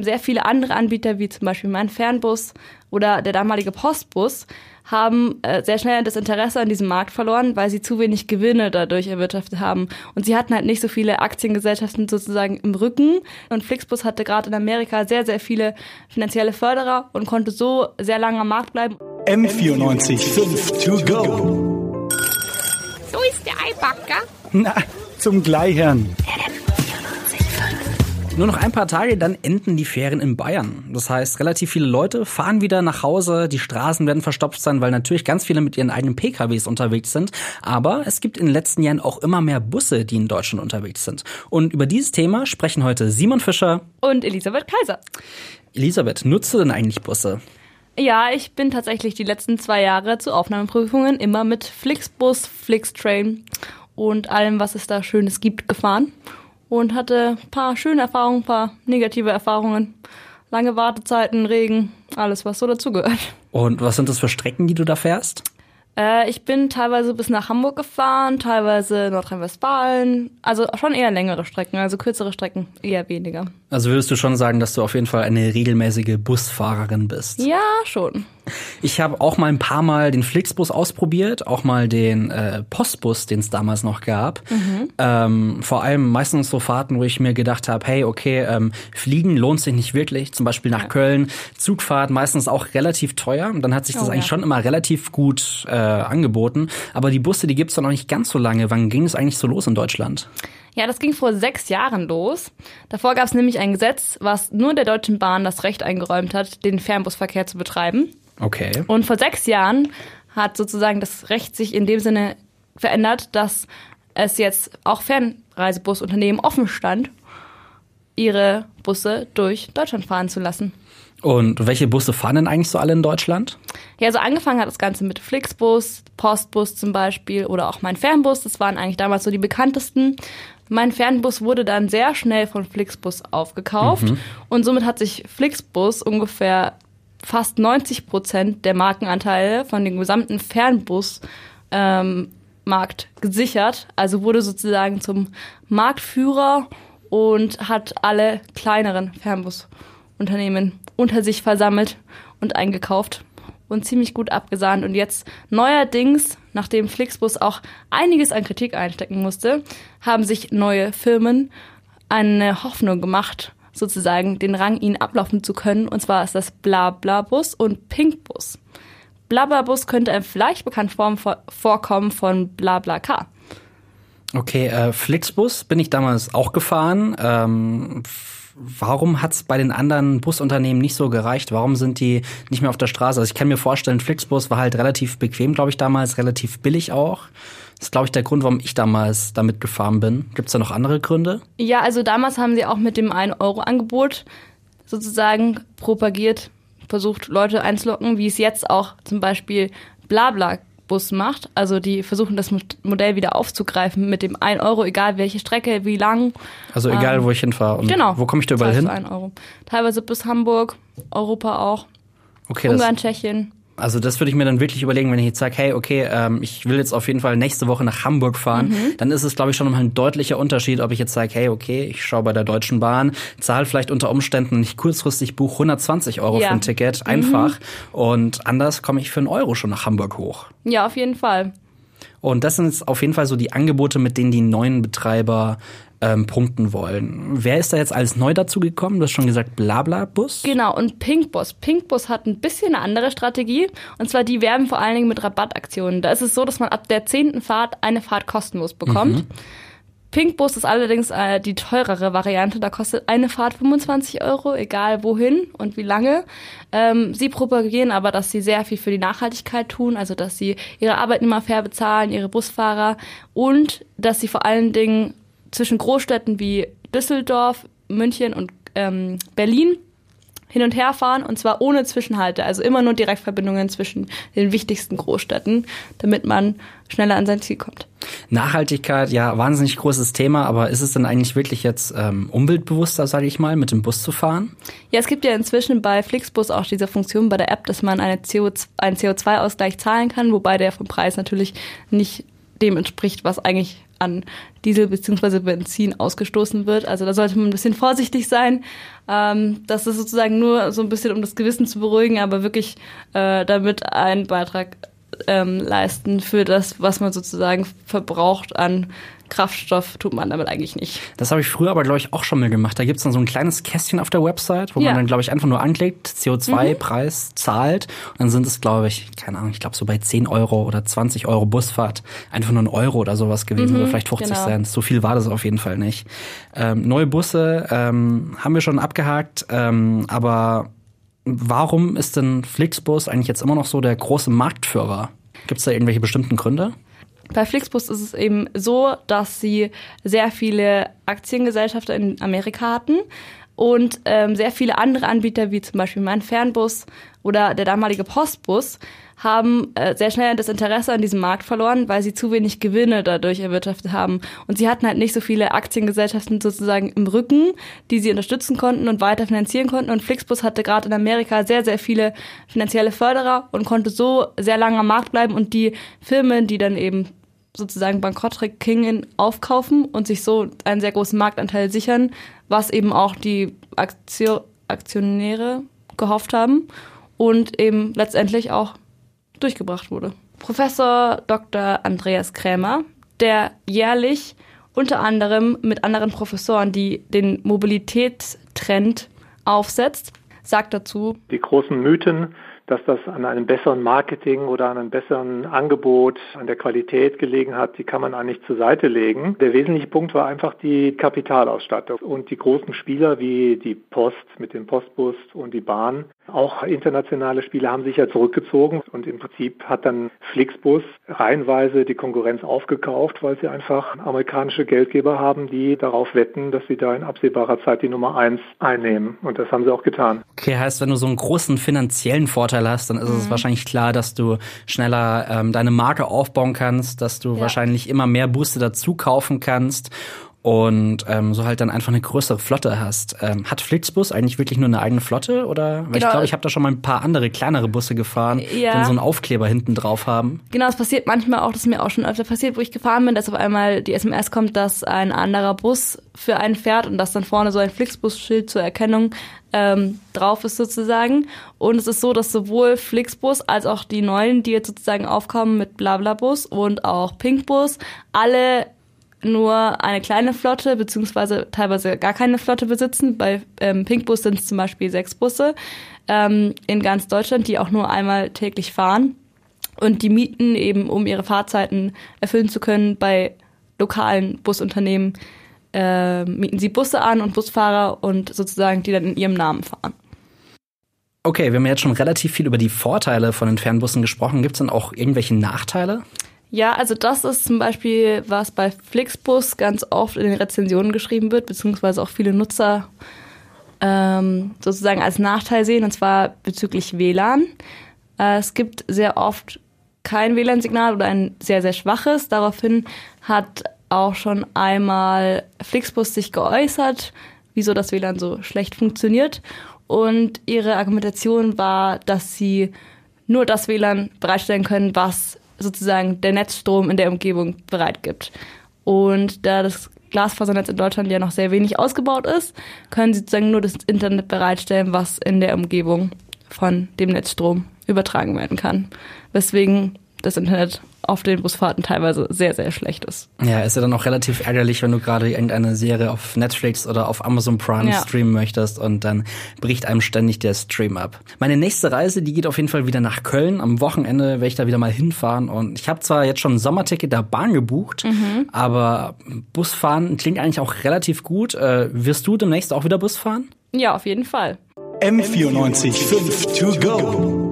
Sehr viele andere Anbieter, wie zum Beispiel mein Fernbus oder der damalige Postbus, haben äh, sehr schnell das Interesse an diesem Markt verloren, weil sie zu wenig Gewinne dadurch erwirtschaftet haben. Und sie hatten halt nicht so viele Aktiengesellschaften sozusagen im Rücken. Und Flixbus hatte gerade in Amerika sehr, sehr viele finanzielle Förderer und konnte so sehr lange am Markt bleiben. M94 5 to go. So ist der Eibacker. Na, zum Gleichern. Nur noch ein paar Tage, dann enden die Ferien in Bayern. Das heißt, relativ viele Leute fahren wieder nach Hause, die Straßen werden verstopft sein, weil natürlich ganz viele mit ihren eigenen PKWs unterwegs sind. Aber es gibt in den letzten Jahren auch immer mehr Busse, die in Deutschland unterwegs sind. Und über dieses Thema sprechen heute Simon Fischer und Elisabeth Kaiser. Elisabeth, nutzt du denn eigentlich Busse? Ja, ich bin tatsächlich die letzten zwei Jahre zu Aufnahmeprüfungen immer mit Flixbus, Flixtrain und allem, was es da Schönes gibt, gefahren und hatte ein paar schöne Erfahrungen, ein paar negative Erfahrungen. Lange Wartezeiten, Regen, alles, was so dazugehört. Und was sind das für Strecken, die du da fährst? Äh, ich bin teilweise bis nach Hamburg gefahren, teilweise Nordrhein-Westfalen. Also schon eher längere Strecken, also kürzere Strecken eher weniger. Also würdest du schon sagen, dass du auf jeden Fall eine regelmäßige Busfahrerin bist? Ja, schon. Ich habe auch mal ein paar Mal den Flixbus ausprobiert, auch mal den äh, Postbus, den es damals noch gab. Mhm. Ähm, vor allem meistens so Fahrten, wo ich mir gedacht habe, hey, okay, ähm, Fliegen lohnt sich nicht wirklich, zum Beispiel nach ja. Köln. Zugfahrt meistens auch relativ teuer. Dann hat sich das oh, eigentlich ja. schon immer relativ gut äh, angeboten. Aber die Busse, die gibt's doch noch nicht ganz so lange. Wann ging es eigentlich so los in Deutschland? Ja, das ging vor sechs Jahren los. Davor gab es nämlich ein Gesetz, was nur der Deutschen Bahn das Recht eingeräumt hat, den Fernbusverkehr zu betreiben. Okay. Und vor sechs Jahren hat sozusagen das Recht sich in dem Sinne verändert, dass es jetzt auch Fernreisebusunternehmen offen stand, ihre Busse durch Deutschland fahren zu lassen. Und welche Busse fahren denn eigentlich so alle in Deutschland? Ja, so angefangen hat das Ganze mit Flixbus, Postbus zum Beispiel oder auch mein Fernbus. Das waren eigentlich damals so die bekanntesten. Mein Fernbus wurde dann sehr schnell von Flixbus aufgekauft mhm. und somit hat sich Flixbus ungefähr fast 90 Prozent der Markenanteile von dem gesamten Fernbus ähm, Markt gesichert, also wurde sozusagen zum Marktführer und hat alle kleineren Fernbusunternehmen unter sich versammelt und eingekauft und ziemlich gut abgesahnt. Und jetzt neuerdings, nachdem Flixbus auch einiges an Kritik einstecken musste, haben sich neue Firmen eine Hoffnung gemacht, sozusagen den Rang ihnen ablaufen zu können. Und zwar ist das Blabla-Bus und Pinkbus. Blabla-Bus könnte einem vielleicht bekannt vorkommen von BlaBlaCar. Okay, äh, Flixbus bin ich damals auch gefahren. Ähm, warum hat's bei den anderen Busunternehmen nicht so gereicht? Warum sind die nicht mehr auf der Straße? Also ich kann mir vorstellen, Flixbus war halt relativ bequem, glaube ich, damals, relativ billig auch. Das ist, glaube ich, der Grund, warum ich damals damit gefahren bin. Gibt es da noch andere Gründe? Ja, also damals haben sie auch mit dem 1-Euro-Angebot sozusagen propagiert, versucht, Leute einzulocken, wie es jetzt auch zum Beispiel Blabla Bus macht. Also die versuchen das Modell wieder aufzugreifen mit dem 1 Euro, egal welche Strecke, wie lang. Also egal, ähm, wo ich hinfahre. Genau. Wo komme ich da überall hin? 1 Euro. Teilweise bis Hamburg, Europa auch. Okay, Ungarn, Tschechien. Also das würde ich mir dann wirklich überlegen, wenn ich jetzt sage, hey, okay, ähm, ich will jetzt auf jeden Fall nächste Woche nach Hamburg fahren, mhm. dann ist es, glaube ich, schon mal ein deutlicher Unterschied, ob ich jetzt sage, hey, okay, ich schaue bei der Deutschen Bahn, zahle vielleicht unter Umständen nicht kurzfristig buch 120 Euro ja. für ein Ticket, einfach. Mhm. Und anders komme ich für einen Euro schon nach Hamburg hoch. Ja, auf jeden Fall. Und das sind jetzt auf jeden Fall so die Angebote, mit denen die neuen Betreiber ähm, punkten wollen. Wer ist da jetzt alles neu dazu gekommen? Du hast schon gesagt Blabla-Bus. Genau, und Pinkbus. Pinkbus hat ein bisschen eine andere Strategie. Und zwar, die werben vor allen Dingen mit Rabattaktionen. Da ist es so, dass man ab der zehnten Fahrt eine Fahrt kostenlos bekommt. Mhm. Pinkbus ist allerdings äh, die teurere Variante. Da kostet eine Fahrt 25 Euro, egal wohin und wie lange. Ähm, sie propagieren aber, dass sie sehr viel für die Nachhaltigkeit tun, also dass sie ihre Arbeitnehmer fair bezahlen, ihre Busfahrer und dass sie vor allen Dingen zwischen Großstädten wie Düsseldorf, München und ähm, Berlin hin und her fahren und zwar ohne Zwischenhalte, also immer nur Direktverbindungen zwischen den wichtigsten Großstädten, damit man schneller an sein Ziel kommt. Nachhaltigkeit, ja, wahnsinnig großes Thema, aber ist es denn eigentlich wirklich jetzt ähm, umweltbewusster, sage ich mal, mit dem Bus zu fahren? Ja, es gibt ja inzwischen bei Flixbus auch diese Funktion bei der App, dass man eine CO, einen CO2-Ausgleich zahlen kann, wobei der vom Preis natürlich nicht dem entspricht, was eigentlich an Diesel bzw. Benzin ausgestoßen wird. Also da sollte man ein bisschen vorsichtig sein. Ähm, das ist sozusagen nur so ein bisschen, um das Gewissen zu beruhigen, aber wirklich äh, damit einen Beitrag ähm, leisten für das, was man sozusagen verbraucht an Kraftstoff tut man damit eigentlich nicht. Das habe ich früher aber, glaube ich, auch schon mal gemacht. Da gibt es dann so ein kleines Kästchen auf der Website, wo Ja. man dann, glaube ich, einfach nur anklickt, CO2-Preis zahlt. Und dann sind es, glaube ich, keine Ahnung, ich glaube so bei 10 Euro oder 20 Euro Busfahrt einfach nur ein Euro oder sowas gewesen oder vielleicht 50 genau. Cent. So viel war das auf jeden Fall nicht. Ähm, neue Busse ähm, haben wir schon abgehakt, ähm, aber warum ist denn Flixbus eigentlich jetzt immer noch so der große Marktführer? Gibt es da irgendwelche bestimmten Gründe? Bei Flixbus ist es eben so, dass sie sehr viele Aktiengesellschaften in Amerika hatten und ähm, sehr viele andere Anbieter, wie zum Beispiel mein Fernbus oder der damalige Postbus, haben äh, sehr schnell das Interesse an diesem Markt verloren, weil sie zu wenig Gewinne dadurch erwirtschaftet haben. Und sie hatten halt nicht so viele Aktiengesellschaften sozusagen im Rücken, die sie unterstützen konnten und weiter finanzieren konnten. Und Flixbus hatte gerade in Amerika sehr, sehr viele finanzielle Förderer und konnte so sehr lange am Markt bleiben und die Firmen, die dann eben sozusagen bankrott gingen, aufkaufen und sich so einen sehr großen Marktanteil sichern, was eben auch die Aktio Aktionäre gehofft haben und eben letztendlich auch durchgebracht wurde. Professor Dr. Andreas Krämer, der jährlich unter anderem mit anderen Professoren, die den Mobilitätstrend aufsetzt, sagt dazu, die großen Mythen, dass das an einem besseren Marketing oder an einem besseren Angebot, an der Qualität gelegen hat, die kann man eigentlich zur Seite legen. Der wesentliche Punkt war einfach die Kapitalausstattung. Und die großen Spieler wie die Post mit dem Postbus und die Bahn, auch internationale Spieler haben sich ja zurückgezogen und im Prinzip hat dann Flixbus reihenweise die Konkurrenz aufgekauft, weil sie einfach amerikanische Geldgeber haben, die darauf wetten, dass sie da in absehbarer Zeit die Nummer eins einnehmen. Und das haben sie auch getan. Okay, heißt, wenn du so einen großen finanziellen Vorteil hast, dann ist es wahrscheinlich klar, dass du schneller ähm, deine Marke aufbauen kannst, dass du Ja. wahrscheinlich immer mehr Busse dazu kaufen kannst und ähm, so halt dann einfach eine größere Flotte hast. Ähm, hat Flixbus eigentlich wirklich nur eine eigene Flotte oder? Weil ich Genau. glaube, ich habe da schon mal ein paar andere kleinere Busse gefahren, die Ja. dann so einen Aufkleber hinten drauf haben. Genau, es passiert manchmal auch, das ist mir auch schon öfter passiert, wo ich gefahren bin, dass auf einmal die SMS kommt, dass ein anderer Bus für einen fährt und dass dann vorne so ein Flixbus-Schild zur Erkennung ähm, drauf ist sozusagen. Und es ist so, dass sowohl Flixbus als auch die neuen, die jetzt sozusagen aufkommen mit Blablabus und auch Pinkbus, alle nur eine kleine Flotte beziehungsweise teilweise gar keine Flotte besitzen. Bei ähm, Pinkbus sind es zum Beispiel sechs Busse ähm, in ganz Deutschland, die auch nur einmal täglich fahren und die mieten eben, um ihre Fahrzeiten erfüllen zu können, bei lokalen Busunternehmen äh, mieten sie Busse an und Busfahrer und sozusagen die dann in ihrem Namen fahren. Okay, wir haben jetzt schon relativ viel über die Vorteile von den Fernbussen gesprochen. Gibt es denn auch irgendwelche Nachteile? Ja, also das ist zum Beispiel, was bei Flixbus ganz oft in den Rezensionen geschrieben wird, beziehungsweise auch viele Nutzer ähm, sozusagen als Nachteil sehen, und zwar bezüglich WLAN. Äh, es gibt sehr oft kein WLAN-Signal oder ein sehr, sehr schwaches. Daraufhin hat auch schon einmal Flixbus sich geäußert, wieso das WLAN so schlecht funktioniert. Und ihre Argumentation war, dass sie nur das WLAN bereitstellen können, was sozusagen der Netzstrom in der Umgebung bereit gibt. Und da das Glasfasernetz in Deutschland ja noch sehr wenig ausgebaut ist, können sie sozusagen nur das Internet bereitstellen, was in der Umgebung von dem Netzstrom übertragen werden kann. Weswegen das Internet auf den Busfahrten teilweise sehr, sehr schlecht ist. Ja, ist ja dann auch relativ ärgerlich, wenn du gerade irgendeine Serie auf Netflix oder auf Amazon Prime Ja. streamen möchtest und dann bricht einem ständig der Stream ab. Meine nächste Reise, die geht auf jeden Fall wieder nach Köln. Am Wochenende werde ich da wieder mal hinfahren und ich habe zwar jetzt schon ein Sommerticket der Bahn gebucht, aber Busfahren klingt eigentlich auch relativ gut. Äh, wirst du demnächst auch wieder Bus fahren? Ja, auf jeden Fall. M94 5 to go.